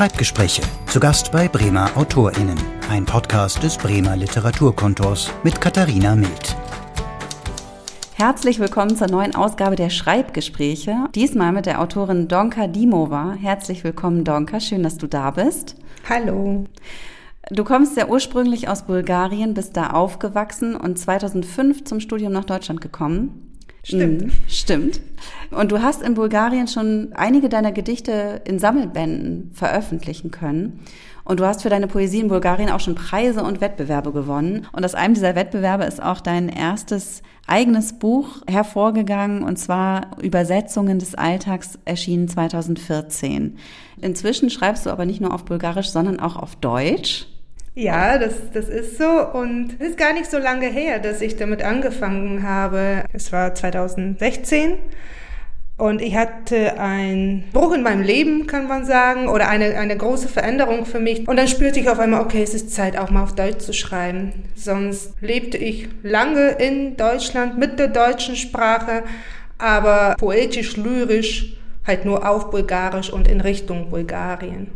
Schreibgespräche. Zu Gast bei Bremer AutorInnen. Ein Podcast des Bremer Literaturkontors mit Katharina Mild. Herzlich willkommen zur neuen Ausgabe der Schreibgespräche. Diesmal mit der Autorin Donka Dimova. Herzlich willkommen, Donka. Schön, dass du da bist. Hallo. Du kommst ja ursprünglich aus Bulgarien, bist da aufgewachsen und 2005 zum Studium nach Deutschland gekommen. Stimmt. Mhm, stimmt. Und du hast in Bulgarien schon einige deiner Gedichte in Sammelbänden veröffentlichen können. Und du hast für deine Poesie in Bulgarien auch schon Preise und Wettbewerbe gewonnen. Und aus einem dieser Wettbewerbe ist auch dein erstes eigenes Buch hervorgegangen, und zwar Übersetzungen des Alltags erschienen 2014. Inzwischen schreibst du aber nicht nur auf Bulgarisch, sondern auch auf Deutsch. Ja, das, das ist so und es ist gar nicht so lange her, dass ich damit angefangen habe. Es war 2016 und ich hatte einen Bruch in meinem Leben, kann man sagen, oder eine, eine große Veränderung für mich. Und dann spürte ich auf einmal, okay, es ist Zeit, auch mal auf Deutsch zu schreiben. Sonst lebte ich lange in Deutschland mit der deutschen Sprache, aber poetisch, lyrisch, halt nur auf Bulgarisch und in Richtung Bulgarien.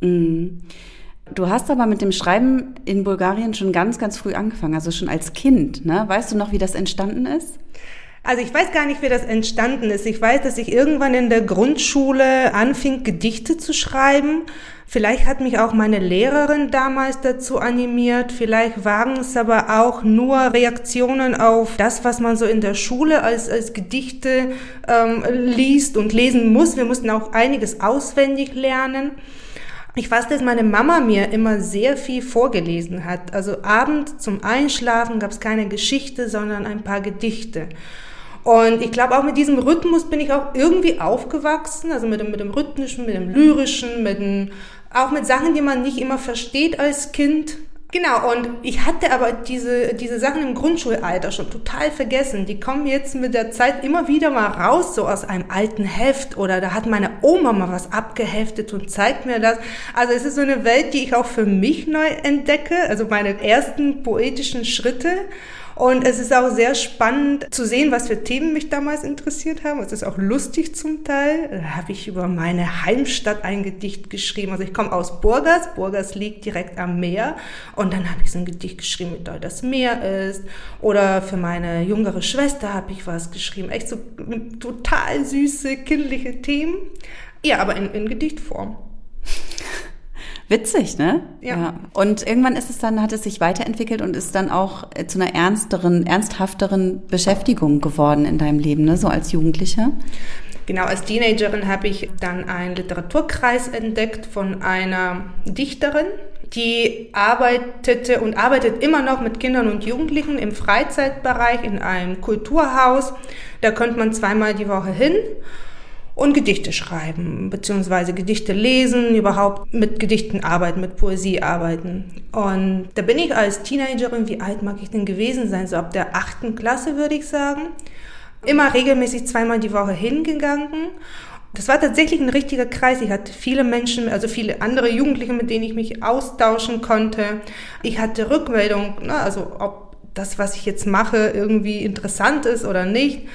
Mm. Du hast aber mit dem Schreiben in Bulgarien schon ganz, ganz früh angefangen, also schon als Kind. Ne? Weißt du noch, wie das entstanden ist? Also ich weiß gar nicht, wie das entstanden ist. Ich weiß, dass ich irgendwann in der Grundschule anfing, Gedichte zu schreiben. Vielleicht hat mich auch meine Lehrerin damals dazu animiert. Vielleicht waren es aber auch nur Reaktionen auf das, was man so in der Schule als, als Gedichte ähm, liest und lesen muss. Wir mussten auch einiges auswendig lernen. Ich weiß, dass meine Mama mir immer sehr viel vorgelesen hat. Also abends zum Einschlafen gab es keine Geschichte, sondern ein paar Gedichte. Und ich glaube, auch mit diesem Rhythmus bin ich auch irgendwie aufgewachsen, also mit dem, mit dem rhythmischen, mit dem lyrischen, mit dem, auch mit Sachen, die man nicht immer versteht als Kind. Genau, und ich hatte aber diese, diese Sachen im Grundschulalter schon total vergessen. Die kommen jetzt mit der Zeit immer wieder mal raus, so aus einem alten Heft oder da hat meine Oma mal was abgeheftet und zeigt mir das. Also es ist so eine Welt, die ich auch für mich neu entdecke, also meine ersten poetischen Schritte. Und es ist auch sehr spannend zu sehen, was für Themen mich damals interessiert haben. Es ist auch lustig zum Teil. Da habe ich über meine Heimstadt ein Gedicht geschrieben. Also ich komme aus Burgas. Burgas liegt direkt am Meer. Und dann habe ich so ein Gedicht geschrieben, wie toll das Meer ist. Oder für meine jüngere Schwester habe ich was geschrieben. Echt so total süße, kindliche Themen. Ja, aber in, in Gedichtform. Witzig, ne? Ja. ja. Und irgendwann ist es dann, hat es sich weiterentwickelt und ist dann auch äh, zu einer ernsteren, ernsthafteren Beschäftigung geworden in deinem Leben, ne? So als Jugendlicher. Genau, als Teenagerin habe ich dann einen Literaturkreis entdeckt von einer Dichterin, die arbeitete und arbeitet immer noch mit Kindern und Jugendlichen im Freizeitbereich in einem Kulturhaus. Da könnte man zweimal die Woche hin und Gedichte schreiben, beziehungsweise Gedichte lesen, überhaupt mit Gedichten arbeiten, mit Poesie arbeiten. Und da bin ich als Teenagerin, wie alt mag ich denn gewesen sein? So ab der achten Klasse würde ich sagen. Immer regelmäßig zweimal die Woche hingegangen. Das war tatsächlich ein richtiger Kreis. Ich hatte viele Menschen, also viele andere Jugendliche, mit denen ich mich austauschen konnte. Ich hatte Rückmeldung, ne, also ob das, was ich jetzt mache, irgendwie interessant ist oder nicht.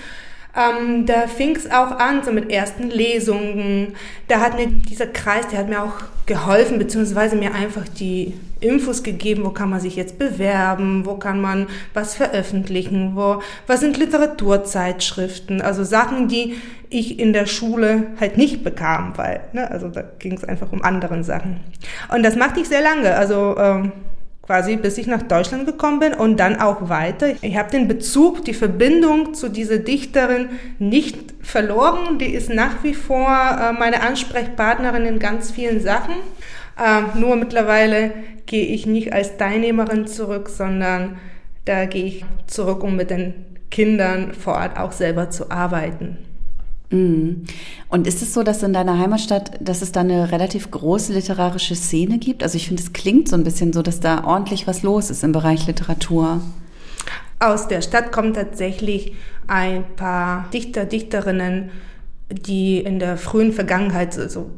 Ähm, da fing es auch an, so mit ersten Lesungen. Da hat mir dieser Kreis, der hat mir auch geholfen, beziehungsweise mir einfach die Infos gegeben, wo kann man sich jetzt bewerben, wo kann man was veröffentlichen, wo, was sind Literaturzeitschriften, also Sachen, die ich in der Schule halt nicht bekam, weil, ne, also da ging es einfach um anderen Sachen. Und das machte ich sehr lange, also ähm, quasi bis ich nach Deutschland gekommen bin und dann auch weiter. Ich habe den Bezug, die Verbindung zu dieser Dichterin nicht verloren. Die ist nach wie vor äh, meine Ansprechpartnerin in ganz vielen Sachen. Äh, nur mittlerweile gehe ich nicht als Teilnehmerin zurück, sondern da gehe ich zurück, um mit den Kindern vor Ort auch selber zu arbeiten. Mhm. Und ist es so, dass in deiner Heimatstadt, dass es da eine relativ große literarische Szene gibt? Also ich finde, es klingt so ein bisschen so, dass da ordentlich was los ist im Bereich Literatur. Aus der Stadt kommen tatsächlich ein paar Dichter, Dichterinnen, die in der frühen Vergangenheit, so also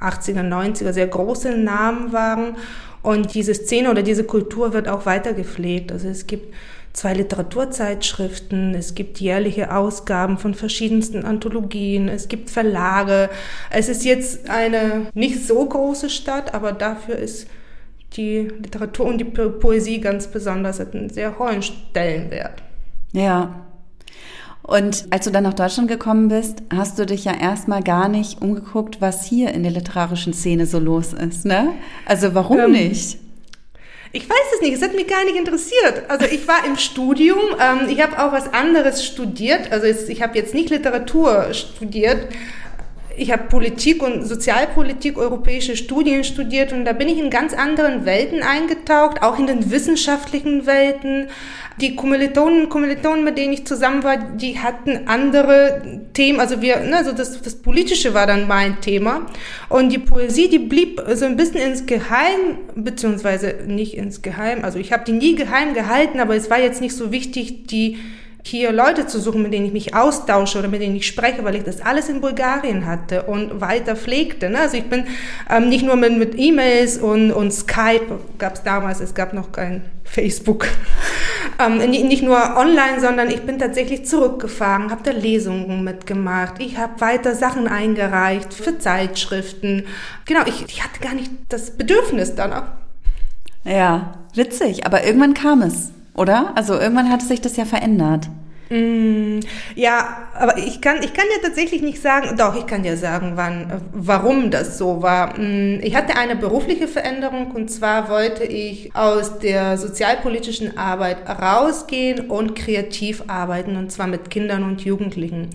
80er, 90er, sehr große Namen waren. Und diese Szene oder diese Kultur wird auch weiter gepflegt. Also es gibt zwei Literaturzeitschriften, es gibt jährliche Ausgaben von verschiedensten Anthologien, es gibt Verlage. Es ist jetzt eine nicht so große Stadt, aber dafür ist die Literatur und die Poesie ganz besonders hat einen sehr hohen Stellenwert. Ja. Und als du dann nach Deutschland gekommen bist, hast du dich ja erstmal gar nicht umgeguckt, was hier in der literarischen Szene so los ist, ne? Also warum ähm, nicht? Ich weiß es nicht, es hat mich gar nicht interessiert. Also ich war im Studium, ähm, ich habe auch was anderes studiert. Also ich habe jetzt nicht Literatur studiert, ich habe Politik und Sozialpolitik, europäische Studien studiert und da bin ich in ganz anderen Welten eingetaucht, auch in den wissenschaftlichen Welten. Die Kommilitonen und Kommilitonen, mit denen ich zusammen war, die hatten andere Themen. Also wir, also das, das Politische war dann mein Thema. Und die Poesie, die blieb so ein bisschen ins Geheim, beziehungsweise nicht ins Geheim. Also ich habe die nie geheim gehalten, aber es war jetzt nicht so wichtig, die hier Leute zu suchen, mit denen ich mich austausche oder mit denen ich spreche, weil ich das alles in Bulgarien hatte und weiter pflegte. Ne? Also ich bin ähm, nicht nur mit, mit E-Mails und, und Skype, gab es damals, es gab noch kein Facebook, ähm, nicht, nur online, sondern ich bin tatsächlich zurückgefahren, habe da Lesungen mitgemacht, ich habe weiter Sachen eingereicht für Zeitschriften. Genau, ich, ich hatte gar nicht das Bedürfnis danach. Ja, witzig, aber irgendwann kam es oder? Also irgendwann hat sich das ja verändert. Mm, ja, aber ich kann, ich kann ja tatsächlich nicht sagen, doch, ich kann ja sagen, wann, warum das so war. Mm, ich hatte eine berufliche Veränderung und zwar wollte ich aus der sozialpolitischen Arbeit rausgehen und kreativ arbeiten und zwar mit Kindern und Jugendlichen.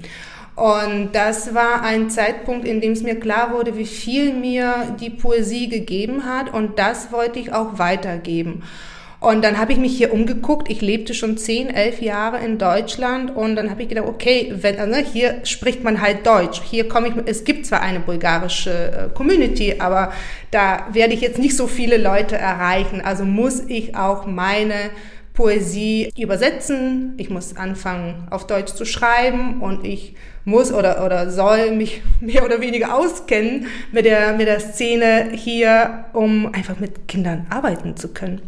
Und das war ein Zeitpunkt, in dem es mir klar wurde, wie viel mir die Poesie gegeben hat und das wollte ich auch weitergeben. Und dann habe ich mich hier umgeguckt. Ich lebte schon zehn, elf Jahre in Deutschland und dann habe ich gedacht, okay, wenn, ne, hier spricht man halt Deutsch. Hier komme ich, es gibt zwar eine bulgarische äh, Community, aber da werde ich jetzt nicht so viele Leute erreichen. Also muss ich auch meine Poesie übersetzen. Ich muss anfangen, auf Deutsch zu schreiben und ich muss oder, oder soll mich mehr oder weniger auskennen mit der, mit der Szene hier, um einfach mit Kindern arbeiten zu können.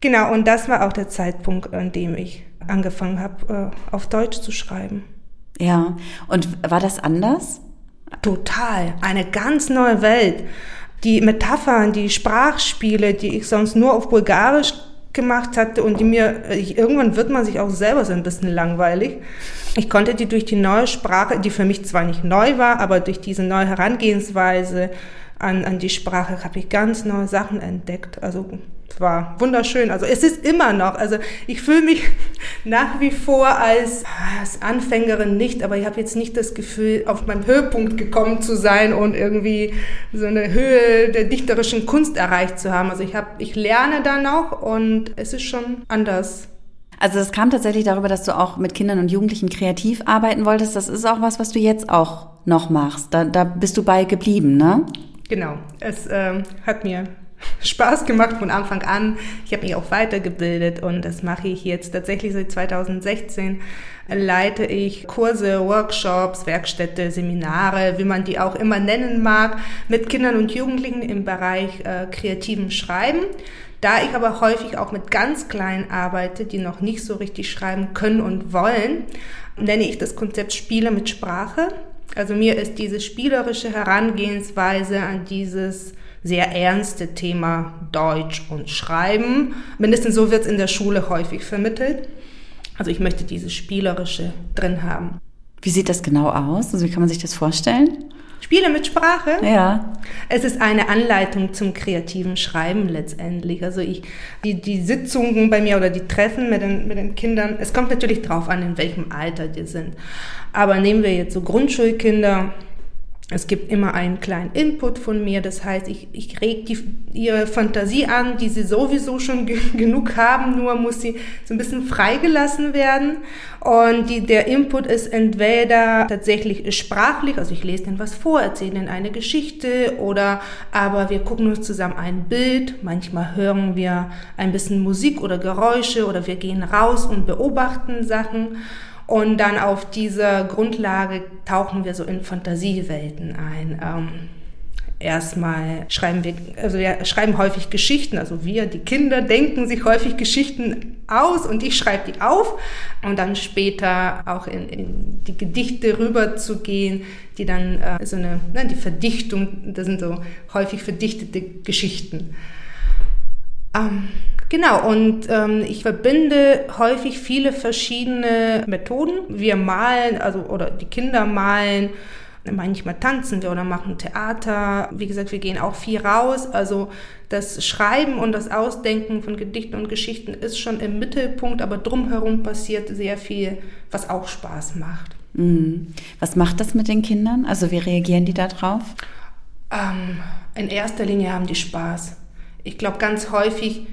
Genau, und das war auch der Zeitpunkt, an dem ich angefangen habe, äh, auf Deutsch zu schreiben. Ja, und war das anders? Total, eine ganz neue Welt. Die Metaphern, die Sprachspiele, die ich sonst nur auf Bulgarisch gemacht hatte und die mir, ich, irgendwann wird man sich auch selber so ein bisschen langweilig. Ich konnte die durch die neue Sprache, die für mich zwar nicht neu war, aber durch diese neue Herangehensweise an, an die Sprache habe ich ganz neue Sachen entdeckt. Also war wunderschön. Also es ist immer noch, also ich fühle mich nach wie vor als, als Anfängerin nicht, aber ich habe jetzt nicht das Gefühl, auf meinem Höhepunkt gekommen zu sein und irgendwie so eine Höhe der dichterischen Kunst erreicht zu haben. Also ich habe, ich lerne da noch und es ist schon anders. Also es kam tatsächlich darüber, dass du auch mit Kindern und Jugendlichen kreativ arbeiten wolltest. Das ist auch was, was du jetzt auch noch machst. Da, da bist du bei geblieben, ne? Genau. Es ähm, hat mir Spaß gemacht von Anfang an. Ich habe mich auch weitergebildet und das mache ich jetzt tatsächlich seit 2016. Leite ich Kurse, Workshops, Werkstätte, Seminare, wie man die auch immer nennen mag, mit Kindern und Jugendlichen im Bereich äh, kreativen Schreiben. Da ich aber häufig auch mit ganz Kleinen arbeite, die noch nicht so richtig schreiben können und wollen, nenne ich das Konzept Spiele mit Sprache. Also mir ist diese spielerische Herangehensweise an dieses sehr ernste Thema Deutsch und Schreiben. Mindestens so wird es in der Schule häufig vermittelt. Also ich möchte dieses Spielerische drin haben. Wie sieht das genau aus? Also wie kann man sich das vorstellen? Spiele mit Sprache? Ja. Es ist eine Anleitung zum kreativen Schreiben letztendlich. Also ich, die, die Sitzungen bei mir oder die Treffen mit den, mit den Kindern, es kommt natürlich drauf an, in welchem Alter die sind. Aber nehmen wir jetzt so Grundschulkinder, es gibt immer einen kleinen Input von mir, das heißt, ich, ich reg die, ihre Fantasie an, die sie sowieso schon genug haben, nur muss sie so ein bisschen freigelassen werden. Und die, der Input ist entweder tatsächlich sprachlich, also ich lese ihnen was vor, erzähle ihnen eine Geschichte, oder aber wir gucken uns zusammen ein Bild, manchmal hören wir ein bisschen Musik oder Geräusche, oder wir gehen raus und beobachten Sachen. Und dann auf dieser Grundlage tauchen wir so in Fantasiewelten ein. Ähm, erstmal schreiben wir, also wir schreiben häufig Geschichten, also wir, die Kinder, denken sich häufig Geschichten aus und ich schreibe die auf und dann später auch in, in die Gedichte rüber zu gehen, die dann äh, so eine, ne, die Verdichtung, das sind so häufig verdichtete Geschichten. Ähm, genau, und ähm, ich verbinde häufig viele verschiedene Methoden. Wir malen, also oder die Kinder malen, manchmal tanzen wir oder machen Theater. Wie gesagt, wir gehen auch viel raus. Also das Schreiben und das Ausdenken von Gedichten und Geschichten ist schon im Mittelpunkt, aber drumherum passiert sehr viel, was auch Spaß macht. Mhm. Was macht das mit den Kindern? Also wie reagieren die da drauf? Ähm, in erster Linie haben die Spaß. Ich glaube, ganz häufig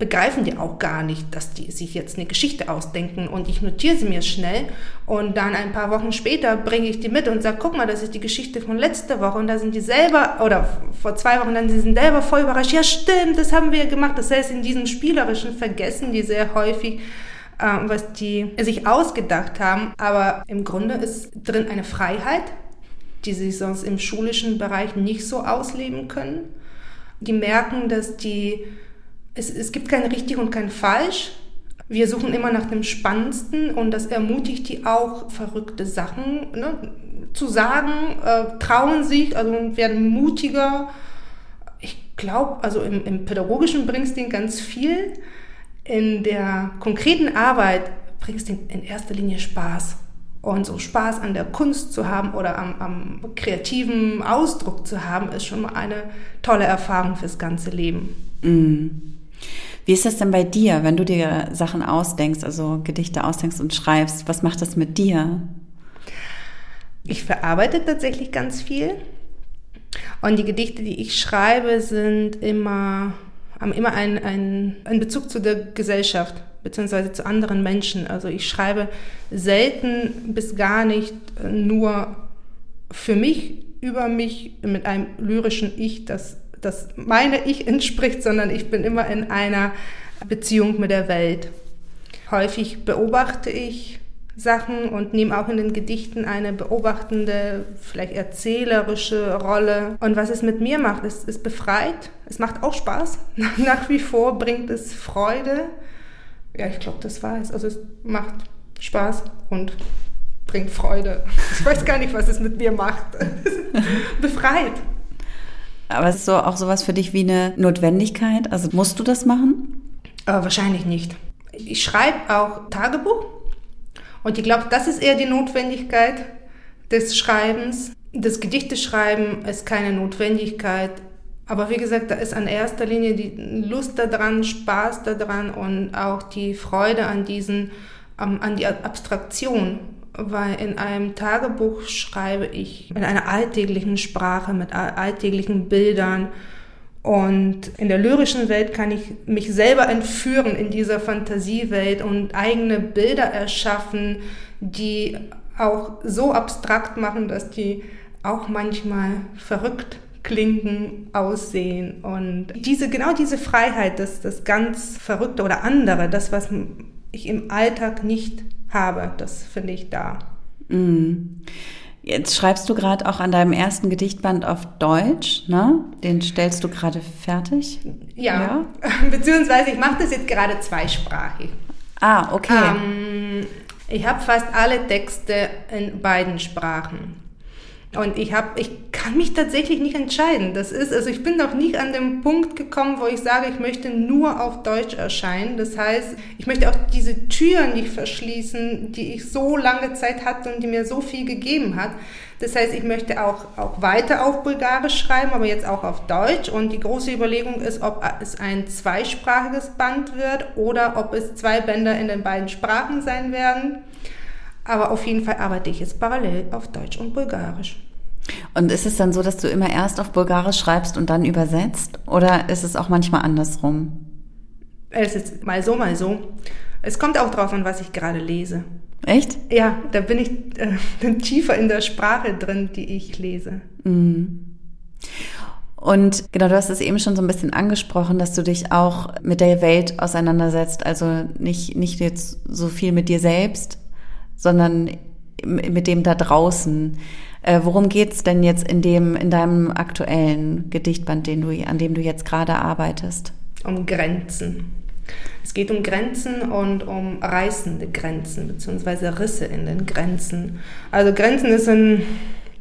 begreifen die auch gar nicht, dass die sich jetzt eine Geschichte ausdenken und ich notiere sie mir schnell und dann ein paar Wochen später bringe ich die mit und sage, guck mal, das ist die Geschichte von letzter Woche und da sind die selber, oder vor zwei Wochen, dann sie sind selber voll überrascht, ja stimmt, das haben wir gemacht. Das heißt, in diesem spielerischen vergessen die sehr häufig, äh, was die sich ausgedacht haben, aber im Grunde ist drin eine Freiheit, die sie sonst im schulischen Bereich nicht so ausleben können. Die merken, dass die es, es gibt kein richtig und kein falsch. Wir suchen immer nach dem Spannendsten und das ermutigt die auch, verrückte Sachen ne, zu sagen, äh, trauen sich, also werden mutiger. Ich glaube, also im, im Pädagogischen bringst du ganz viel. In der konkreten Arbeit bringst du in erster Linie Spaß. Und so Spaß an der Kunst zu haben oder am, am kreativen Ausdruck zu haben, ist schon mal eine tolle Erfahrung fürs ganze Leben. Mm. Wie ist das denn bei dir, wenn du dir Sachen ausdenkst, also Gedichte ausdenkst und schreibst? Was macht das mit dir? Ich verarbeite tatsächlich ganz viel. Und die Gedichte, die ich schreibe, sind immer, haben immer einen, einen, einen Bezug zu der Gesellschaft beziehungsweise zu anderen Menschen. Also ich schreibe selten bis gar nicht nur für mich, über mich, mit einem lyrischen Ich, das das meine Ich entspricht, sondern ich bin immer in einer Beziehung mit der Welt. Häufig beobachte ich Sachen und nehme auch in den Gedichten eine beobachtende, vielleicht erzählerische Rolle. Und was es mit mir macht, ist, ist befreit. Es macht auch Spaß. Nach wie vor bringt es Freude. Ja, ich glaube, das war es. Also es macht Spaß und bringt Freude. Ich weiß gar nicht, was es mit mir macht. Befreit. Aber ist so auch sowas für dich wie eine Notwendigkeit? Also musst du das machen? Äh, wahrscheinlich nicht. Ich schreibe auch Tagebuch und ich glaube, das ist eher die Notwendigkeit des Schreibens. Das Gedichteschreiben ist keine Notwendigkeit. Aber wie gesagt, da ist an erster Linie die Lust daran, Spaß daran und auch die Freude an diesen, an die Abstraktion weil in einem Tagebuch schreibe ich in einer alltäglichen Sprache, mit alltäglichen Bildern. Und in der lyrischen Welt kann ich mich selber entführen in dieser Fantasiewelt und eigene Bilder erschaffen, die auch so abstrakt machen, dass die auch manchmal verrückt klingen, aussehen. Und diese, genau diese Freiheit, das, das ganz Verrückte oder andere, das, was ich im Alltag nicht habe. Das finde ich da. Mm. Jetzt schreibst du gerade auch an deinem ersten Gedichtband auf Deutsch, ne? Den stellst du gerade fertig? Ja, ja? beziehungsweise ich mache das jetzt gerade zweisprachig. Ah, okay. Ähm, ich habe fast alle Texte in beiden Sprachen. Und ich habe, ich kann mich tatsächlich nicht entscheiden. Das ist, also ich bin noch nie an dem Punkt gekommen, wo ich sage, ich möchte nur auf Deutsch erscheinen. Das heißt, ich möchte auch diese Türen nicht verschließen, die ich so lange Zeit hatte und die mir so viel gegeben hat. Das heißt, ich möchte auch, auch weiter auf Bulgarisch schreiben, aber jetzt auch auf Deutsch. Und die große Überlegung ist, ob es ein zweisprachiges Band wird oder ob es zwei Bänder in den beiden Sprachen sein werden. Aber auf jeden Fall arbeite ich jetzt parallel auf Deutsch und Bulgarisch. Und ist es dann so, dass du immer erst auf Bulgarisch schreibst und dann übersetzt? Oder ist es auch manchmal andersrum? Es ist mal so, mal so. Es kommt auch drauf an, was ich gerade lese. Echt? Ja, da bin ich äh, tiefer in der Sprache drin, die ich lese. Mhm. Und genau, du hast es eben schon so ein bisschen angesprochen, dass du dich auch mit der Welt auseinandersetzt. Also nicht, nicht jetzt so viel mit dir selbst, sondern mit dem da draußen. Äh, worum geht's denn jetzt in dem, in deinem aktuellen Gedichtband, den du, an dem du jetzt gerade arbeitest? Um Grenzen. Es geht um Grenzen und um reißende Grenzen beziehungsweise Risse in den Grenzen. Also Grenzen ist ein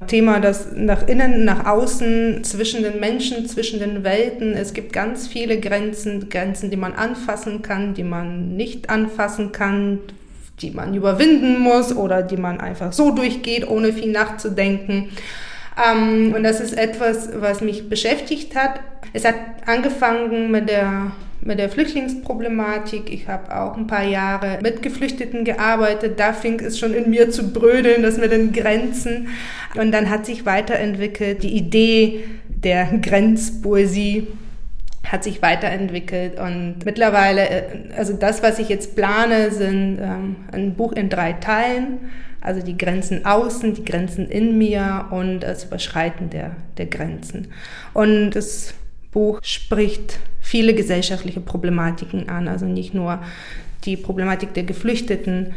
Thema, das nach innen, nach außen, zwischen den Menschen, zwischen den Welten. Es gibt ganz viele Grenzen, Grenzen, die man anfassen kann, die man nicht anfassen kann, die man überwinden muss oder die man einfach so durchgeht, ohne viel nachzudenken. Ähm, und das ist etwas, was mich beschäftigt hat. Es hat angefangen mit der mit der Flüchtlingsproblematik. Ich habe auch ein paar Jahre mit Geflüchteten gearbeitet. Da fing es schon in mir zu brödeln, das mit den Grenzen. Und dann hat sich weiterentwickelt die Idee der Grenzpoesie hat sich weiterentwickelt und mittlerweile, äh, also das, was ich jetzt plane, sind ähm, ein Buch in drei Teilen, also die Grenzen außen, die Grenzen in mir und das Überschreiten der, der Grenzen. Und das Buch spricht viele gesellschaftliche Problematiken an, also nicht nur die Problematik der Geflüchteten,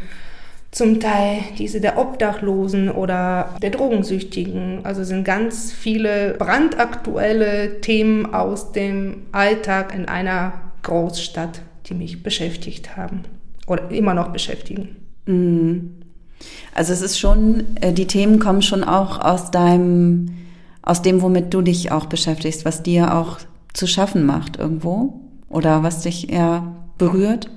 zum Teil diese der Obdachlosen oder der Drogensüchtigen. Also sind ganz viele brandaktuelle Themen aus dem Alltag in einer Großstadt, die mich beschäftigt haben oder immer noch beschäftigen. Mhm. Also es ist schon, äh, die Themen kommen schon auch aus deinem, aus dem, womit du dich auch beschäftigst, was dir auch zu schaffen macht irgendwo oder was dich eher berührt?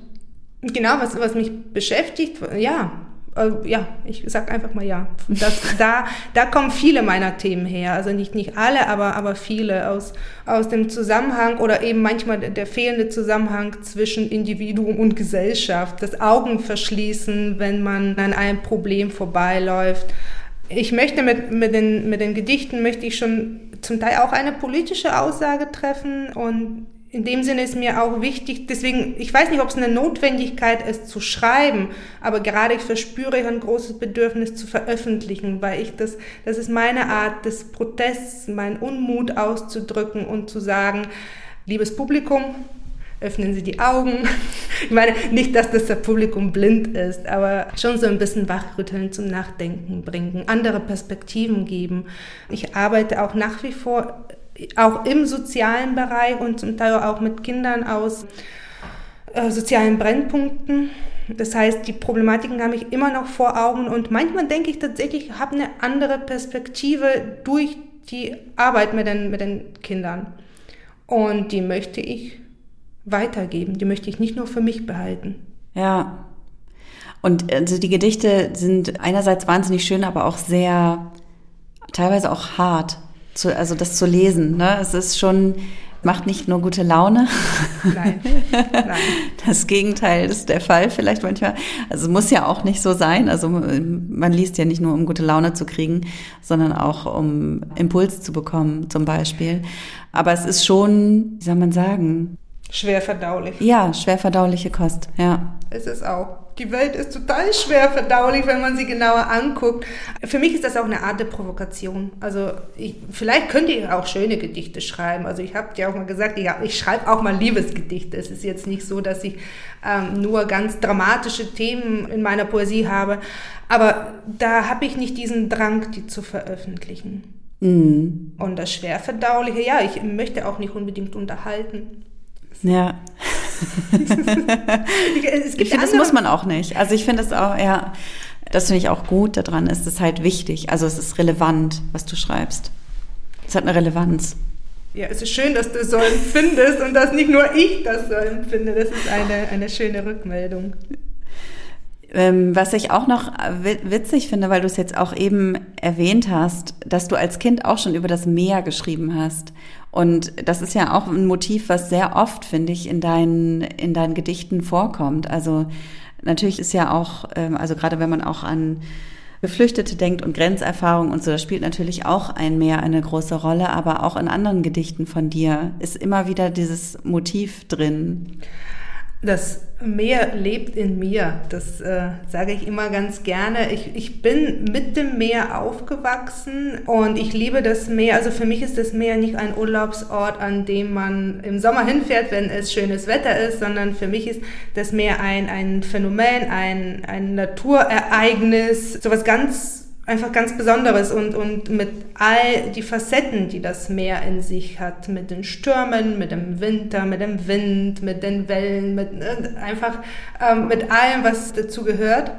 Genau, was, was mich beschäftigt, ja, äh, ja, ich sag einfach mal ja. Das, da, da kommen viele meiner Themen her. Also nicht, nicht alle, aber, aber viele aus, aus dem Zusammenhang oder eben manchmal der, der fehlende Zusammenhang zwischen Individuum und Gesellschaft. Das Augen verschließen, wenn man an einem Problem vorbeiläuft. Ich möchte mit, mit, den, mit den Gedichten möchte ich schon zum Teil auch eine politische Aussage treffen und in dem Sinne ist mir auch wichtig, deswegen, ich weiß nicht, ob es eine Notwendigkeit ist zu schreiben, aber gerade ich verspüre ein großes Bedürfnis zu veröffentlichen, weil ich das, das ist meine Art des Protests, meinen Unmut auszudrücken und zu sagen, liebes Publikum, öffnen Sie die Augen. Ich meine, nicht, dass das, Publikum blind ist, aber schon so ein bisschen wachrütteln, zum Nachdenken bringen, andere Perspektiven geben. Ich arbeite auch nach wie vor auch im sozialen Bereich und zum Teil auch mit Kindern aus äh, sozialen Brennpunkten. Das heißt, die Problematiken habe ich immer noch vor Augen und manchmal denke ich tatsächlich, ich habe eine andere Perspektive durch die Arbeit mit den, mit den Kindern. Und die möchte ich weitergeben. Die möchte ich nicht nur für mich behalten. Ja. Und also die Gedichte sind einerseits wahnsinnig schön, aber auch sehr, teilweise auch hart. Zu, also das zu lesen. Ne? Es ist schon, macht nicht nur gute Laune. Nein. Nein. Das Gegenteil ist der Fall vielleicht manchmal. Also muss ja auch nicht so sein. Also man liest ja nicht nur, um gute Laune zu kriegen, sondern auch um Impuls zu bekommen, zum Beispiel. Aber es ist schon, wie soll man sagen, Schwer verdaulich. Ja, schwer verdauliche Kost, ja. Es ist auch. Die Welt ist total schwer verdaulich, wenn man sie genauer anguckt. Für mich ist das auch eine Art der Provokation. Also ich, vielleicht könnt ihr auch schöne Gedichte schreiben. Also ich habe dir auch mal gesagt, ich, ich schreibe auch mal Liebesgedichte. Es ist jetzt nicht so, dass ich ähm, nur ganz dramatische Themen in meiner Poesie habe. Aber da habe ich nicht diesen Drang, die zu veröffentlichen. Mm. Und das Schwerverdauliche, ja, ich möchte auch nicht unbedingt unterhalten. Ja. ich finde, das muss man auch nicht. Also ich finde es auch, ja, das finde ich auch gut daran ist, es ist halt wichtig. Also es ist relevant, was du schreibst. Es hat eine Relevanz. Ja, es ist schön, dass du so empfindest und dass nicht nur ich das so empfinde. Das ist eine, eine schöne Rückmeldung. Ähm, was ich auch noch witzig finde, weil du es jetzt auch eben erwähnt hast, dass du als Kind auch schon über das Meer geschrieben hast. Und das ist ja auch ein Motiv, was sehr oft, finde ich, in deinen, in deinen Gedichten vorkommt. Also natürlich ist ja auch, ähm, also gerade wenn man auch an Geflüchtete denkt und Grenzerfahrung und so, das spielt natürlich auch ein Meer eine große Rolle, aber auch in anderen Gedichten von dir ist immer wieder dieses Motiv drin. Das Meer lebt in mir, das äh, sage ich immer ganz gerne. Ich, ich bin mit dem Meer aufgewachsen und ich liebe das Meer. Also für mich ist das Meer nicht ein Urlaubsort, an dem man im Sommer hinfährt, wenn es schönes Wetter ist, sondern für mich ist das Meer ein, ein Phänomen, ein, ein Naturereignis, sowas ganz einfach ganz Besonderes und, und mit all die Facetten, die das Meer in sich hat, mit den Stürmen, mit dem Winter, mit dem Wind, mit den Wellen, mit äh, einfach ähm, mit allem, was dazu gehört,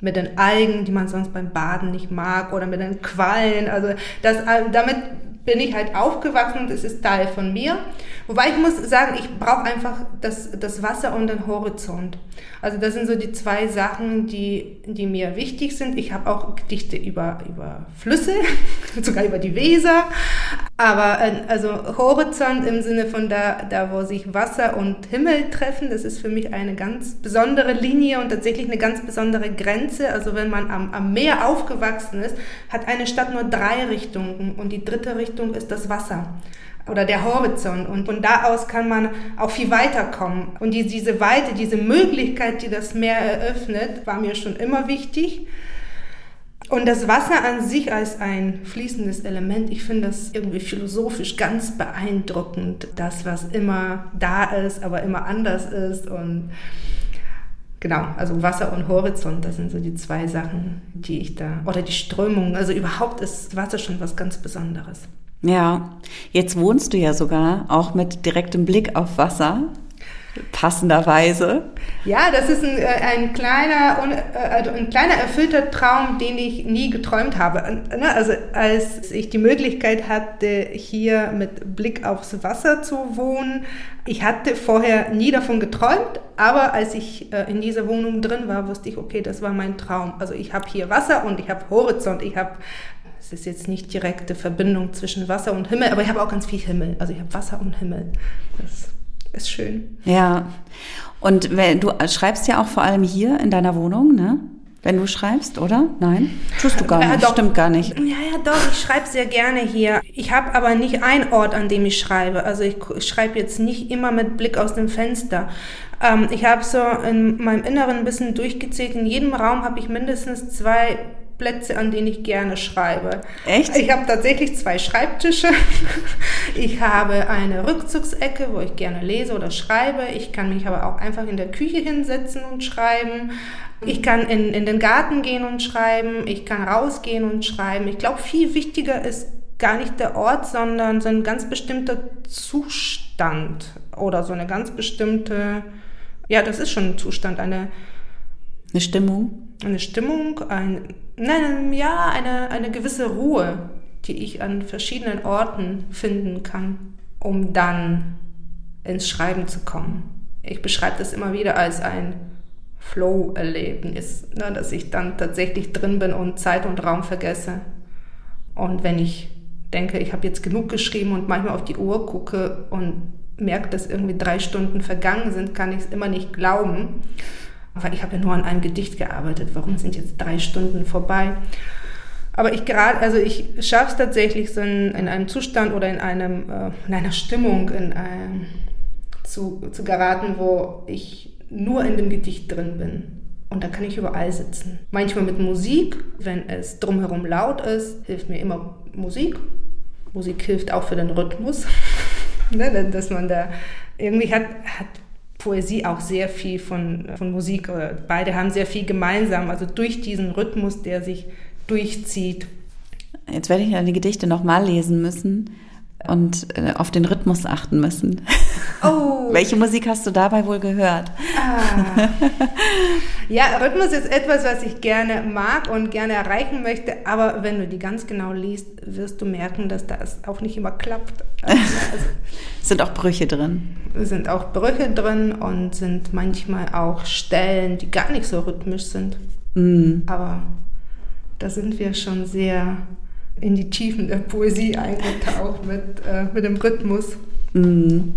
mit den Algen, die man sonst beim Baden nicht mag oder mit den Quallen, also das, äh, damit bin ich halt aufgewachsen, das ist Teil von mir. Wobei ich muss sagen, ich brauche einfach das, das Wasser und den Horizont. Also das sind so die zwei Sachen, die, die mir wichtig sind. Ich habe auch Gedichte über, über Flüsse, sogar über die Weser. Aber äh, also Horizont im Sinne von da, da, wo sich Wasser und Himmel treffen, das ist für mich eine ganz besondere Linie und tatsächlich eine ganz besondere Grenze. Also wenn man am, am Meer aufgewachsen ist, hat eine Stadt nur drei Richtungen und die dritte Richtung ist das Wasser oder der Horizont. Und von da aus kann man auch viel weiterkommen. Und die, diese Weite, diese Möglichkeit, die das Meer eröffnet, war mir schon immer wichtig. Und das Wasser an sich als ein fließendes Element, ich finde das irgendwie philosophisch ganz beeindruckend. Das, was immer da ist, aber immer anders ist. Und genau, also Wasser und Horizont, das sind so die zwei Sachen, die ich da, oder die Strömung. Also überhaupt ist Wasser schon was ganz Besonderes. Ja, jetzt wohnst du ja sogar auch mit direktem Blick auf Wasser, passenderweise. Ja, das ist ein, äh, ein kleiner, äh, also ein kleiner erfüllter Traum, den ich nie geträumt habe. Ne, also als ich die Möglichkeit hatte, hier mit Blick aufs Wasser zu wohnen, ich hatte vorher nie davon geträumt, aber als ich äh, in dieser Wohnung drin war, wusste ich, okay, das war mein Traum. Also ich habe hier Wasser und ich habe Horizont, ich habe es ist jetzt nicht direkte Verbindung zwischen Wasser und Himmel, aber ich habe auch ganz viel Himmel. Also ich habe Wasser und Himmel. Das ist schön. Ja. Und du schreibst ja auch vor allem hier in deiner Wohnung, ne? Wenn du schreibst, oder? Nein? Tust du gar nicht. Ja, doch. Stimmt gar nicht. Ja, ja, doch. Ich schreibe sehr gerne hier. Ich habe aber nicht einen Ort, an dem ich schreibe. Also ich schreibe jetzt nicht immer mit Blick aus dem Fenster. Ähm, ich habe so in meinem Inneren ein bisschen durchgezählt. In jedem Raum habe ich mindestens zwei Plätze, an denen ich gerne schreibe. Echt? Ich habe tatsächlich zwei Schreibtische. Ich habe eine Rückzugsecke, wo ich gerne lese oder schreibe. Ich kann mich aber auch einfach in der Küche hinsetzen und schreiben. Ich kann in, in den Garten gehen und schreiben. Ich kann rausgehen und schreiben. Ich glaube, viel wichtiger ist gar nicht der Ort, sondern so ein ganz bestimmter Zustand oder so eine ganz bestimmte, ja, das ist schon ein Zustand, eine, eine Stimmung eine Stimmung, ein, nein, ja, eine, eine gewisse Ruhe, die ich an verschiedenen Orten finden kann, um dann ins Schreiben zu kommen. Ich beschreibe das immer wieder als ein Flow-Erlebnis, ne, dass ich dann tatsächlich drin bin und Zeit und Raum vergesse. Und wenn ich denke, ich habe jetzt genug geschrieben und manchmal auf die Uhr gucke und merke, dass irgendwie drei Stunden vergangen sind, kann ich es immer nicht glauben. Aber ich habe ja nur an einem Gedicht gearbeitet. Warum sind jetzt drei Stunden vorbei? Aber ich gerade, also ich schaffe es tatsächlich so in, in, einem Zustand oder in einem, äh, in einer Stimmung in einem, zu, zu geraten, wo ich nur in dem Gedicht drin bin. Und da kann ich überall sitzen. Manchmal mit Musik, wenn es drumherum laut ist, hilft mir immer Musik. Musik hilft auch für den Rhythmus, ne, dass man da irgendwie hat, hat Poesie auch sehr viel von, von Musik. Beide haben sehr viel gemeinsam, also durch diesen Rhythmus, der sich durchzieht. Jetzt werde ich eine Gedichte nochmal lesen müssen und äh, auf den Rhythmus achten müssen. Oh. Welche Musik hast du dabei wohl gehört? Ah. Ja, Rhythmus ist etwas, was ich gerne mag und gerne erreichen möchte, aber wenn du die ganz genau liest, wirst du merken, dass das auch nicht immer klappt. Also, sind auch Brüche drin? Sind auch Brüche drin und sind manchmal auch Stellen, die gar nicht so rhythmisch sind. Mm. Aber da sind wir schon sehr in die Tiefen der Poesie eingetaucht mit, äh, mit dem Rhythmus. Mm.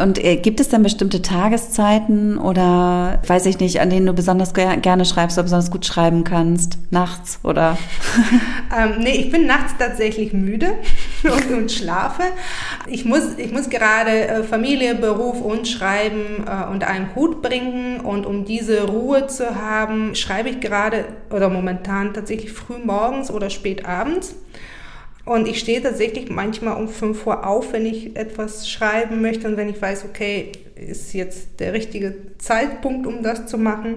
Und äh, gibt es dann bestimmte Tageszeiten oder weiß ich nicht, an denen du besonders gerne schreibst oder besonders gut schreiben kannst? Nachts oder? ähm, nee, ich bin nachts tatsächlich müde und, und, schlafe. Ich muss, ich muss gerade äh, Familie, Beruf und Schreiben äh, unter einen Hut bringen und um diese Ruhe zu haben, schreibe ich gerade oder momentan tatsächlich früh morgens oder spät abends. Und ich stehe tatsächlich manchmal um 5 Uhr auf, wenn ich etwas schreiben möchte und wenn ich weiß, okay, ist jetzt der richtige Zeitpunkt, um das zu machen.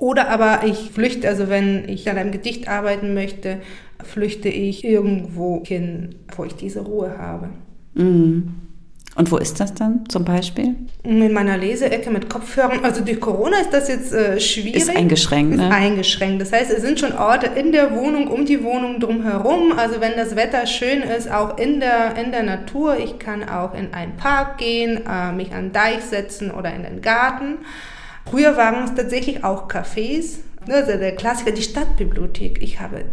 Oder aber ich flüchte, also wenn ich an einem Gedicht arbeiten möchte, flüchte ich irgendwo hin, wo ich diese Ruhe habe. Mhm. Und wo ist das dann zum Beispiel? In meiner Leseecke mit Kopfhörern. Also durch Corona ist das jetzt äh, schwierig. Ist eingeschränkt, ne? Ist eingeschränkt. Das heißt, es sind schon Orte in der Wohnung, um die Wohnung drumherum. Also wenn das Wetter schön ist, auch in der, in der Natur. Ich kann auch in einen Park gehen, äh, mich an den Deich setzen oder in den Garten. Früher waren es tatsächlich auch Cafés. Also der Klassiker, die Stadtbibliothek. Ich habe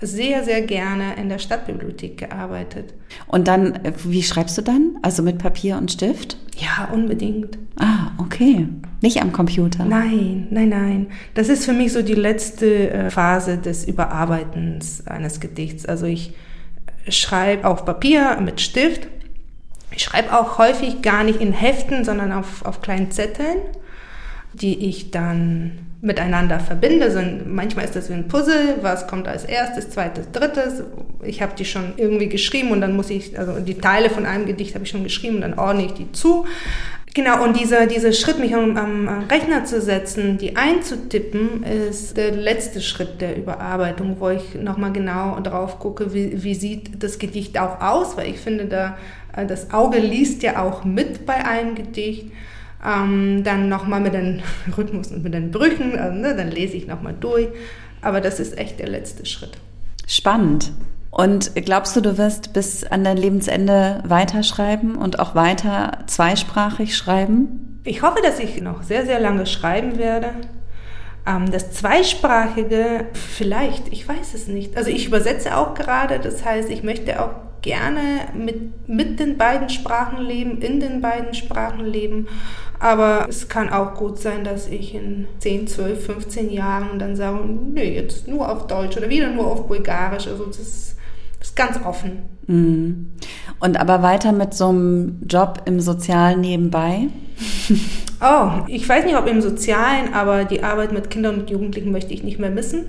sehr, sehr gerne in der Stadtbibliothek gearbeitet. Und dann, äh, wie schreibst du dann? Also mit Papier und Stift? Ja, unbedingt. Ah, okay. Nicht am Computer? Nein, nein, nein. Das ist für mich so die letzte äh, Phase des Überarbeitens eines Gedichts. Also ich schreibe auf Papier mit Stift. Ich schreibe auch häufig gar nicht in Heften, sondern auf, auf kleinen Zetteln, die ich dann miteinander verbinde. Also manchmal ist das wie ein Puzzle, was kommt als erstes, zweites, drittes. Ich habe die schon irgendwie geschrieben und dann muss ich, also die Teile von einem Gedicht habe ich schon geschrieben und dann ordne ich die zu. Genau, und dieser, dieser Schritt, mich am, am Rechner zu setzen, die einzutippen, ist der letzte Schritt der Überarbeitung, wo ich nochmal genau drauf gucke, wie, wie sieht das Gedicht auch aus, weil ich finde, da, das Auge liest ja auch mit bei einem Gedicht. Ähm, dann nochmal mit den Rhythmus und mit den Brüchen, also, ne, dann lese ich nochmal durch. Aber das ist echt der letzte Schritt. Spannend. Und glaubst du, du wirst bis an dein Lebensende weiterschreiben und auch weiter zweisprachig schreiben? Ich hoffe, dass ich noch sehr, sehr lange schreiben werde. Ähm, das Zweisprachige, vielleicht, ich weiß es nicht. Also ich übersetze auch gerade, das heißt, ich möchte auch gerne mit, mit den beiden Sprachen leben, in den beiden Sprachen leben. Aber es kann auch gut sein, dass ich in 10, 12, 15 Jahren dann sage, nee, jetzt nur auf Deutsch oder wieder nur auf Bulgarisch. Also das ist, das ist ganz offen. Mhm. Und aber weiter mit so einem Job im Sozialen nebenbei? Oh, ich weiß nicht, ob im Sozialen, aber die Arbeit mit Kindern und Jugendlichen möchte ich nicht mehr missen.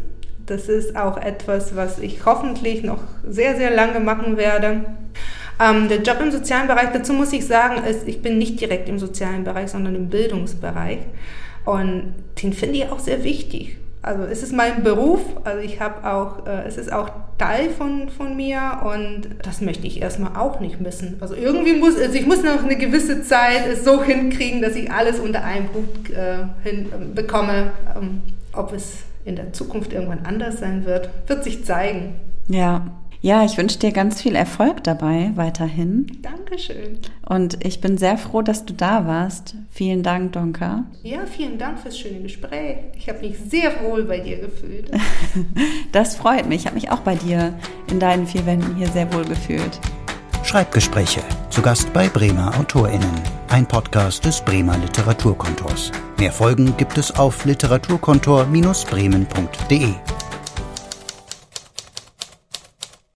Das ist auch etwas, was ich hoffentlich noch sehr, sehr lange machen werde. Ähm, der Job im sozialen Bereich, dazu muss ich sagen, ist, ich bin nicht direkt im sozialen Bereich, sondern im Bildungsbereich. Und den finde ich auch sehr wichtig. Also es ist mein Beruf, also ich habe auch, äh, es ist auch Teil von, von mir und das möchte ich erstmal auch nicht missen. Also irgendwie muss, also ich muss noch eine gewisse Zeit es so hinkriegen, dass ich alles unter einem Hut äh, hinbekomme, ähm, ob es in der Zukunft irgendwann anders sein wird, wird sich zeigen. Ja. Ja, ich wünsche dir ganz viel Erfolg dabei weiterhin. Dankeschön. Und ich bin sehr froh, dass du da warst. Vielen Dank, Donka. Ja, vielen Dank fürs schöne Gespräch. Ich habe mich sehr wohl bei dir gefühlt. das freut mich. Ich habe mich auch bei dir in deinen vier Wänden hier sehr wohl gefühlt. Schreibgespräche. Zu Gast bei Bremer AutorInnen. Ein Podcast des Bremer Literaturkontors. Mehr Folgen gibt es auf literaturkontor-bremen.de.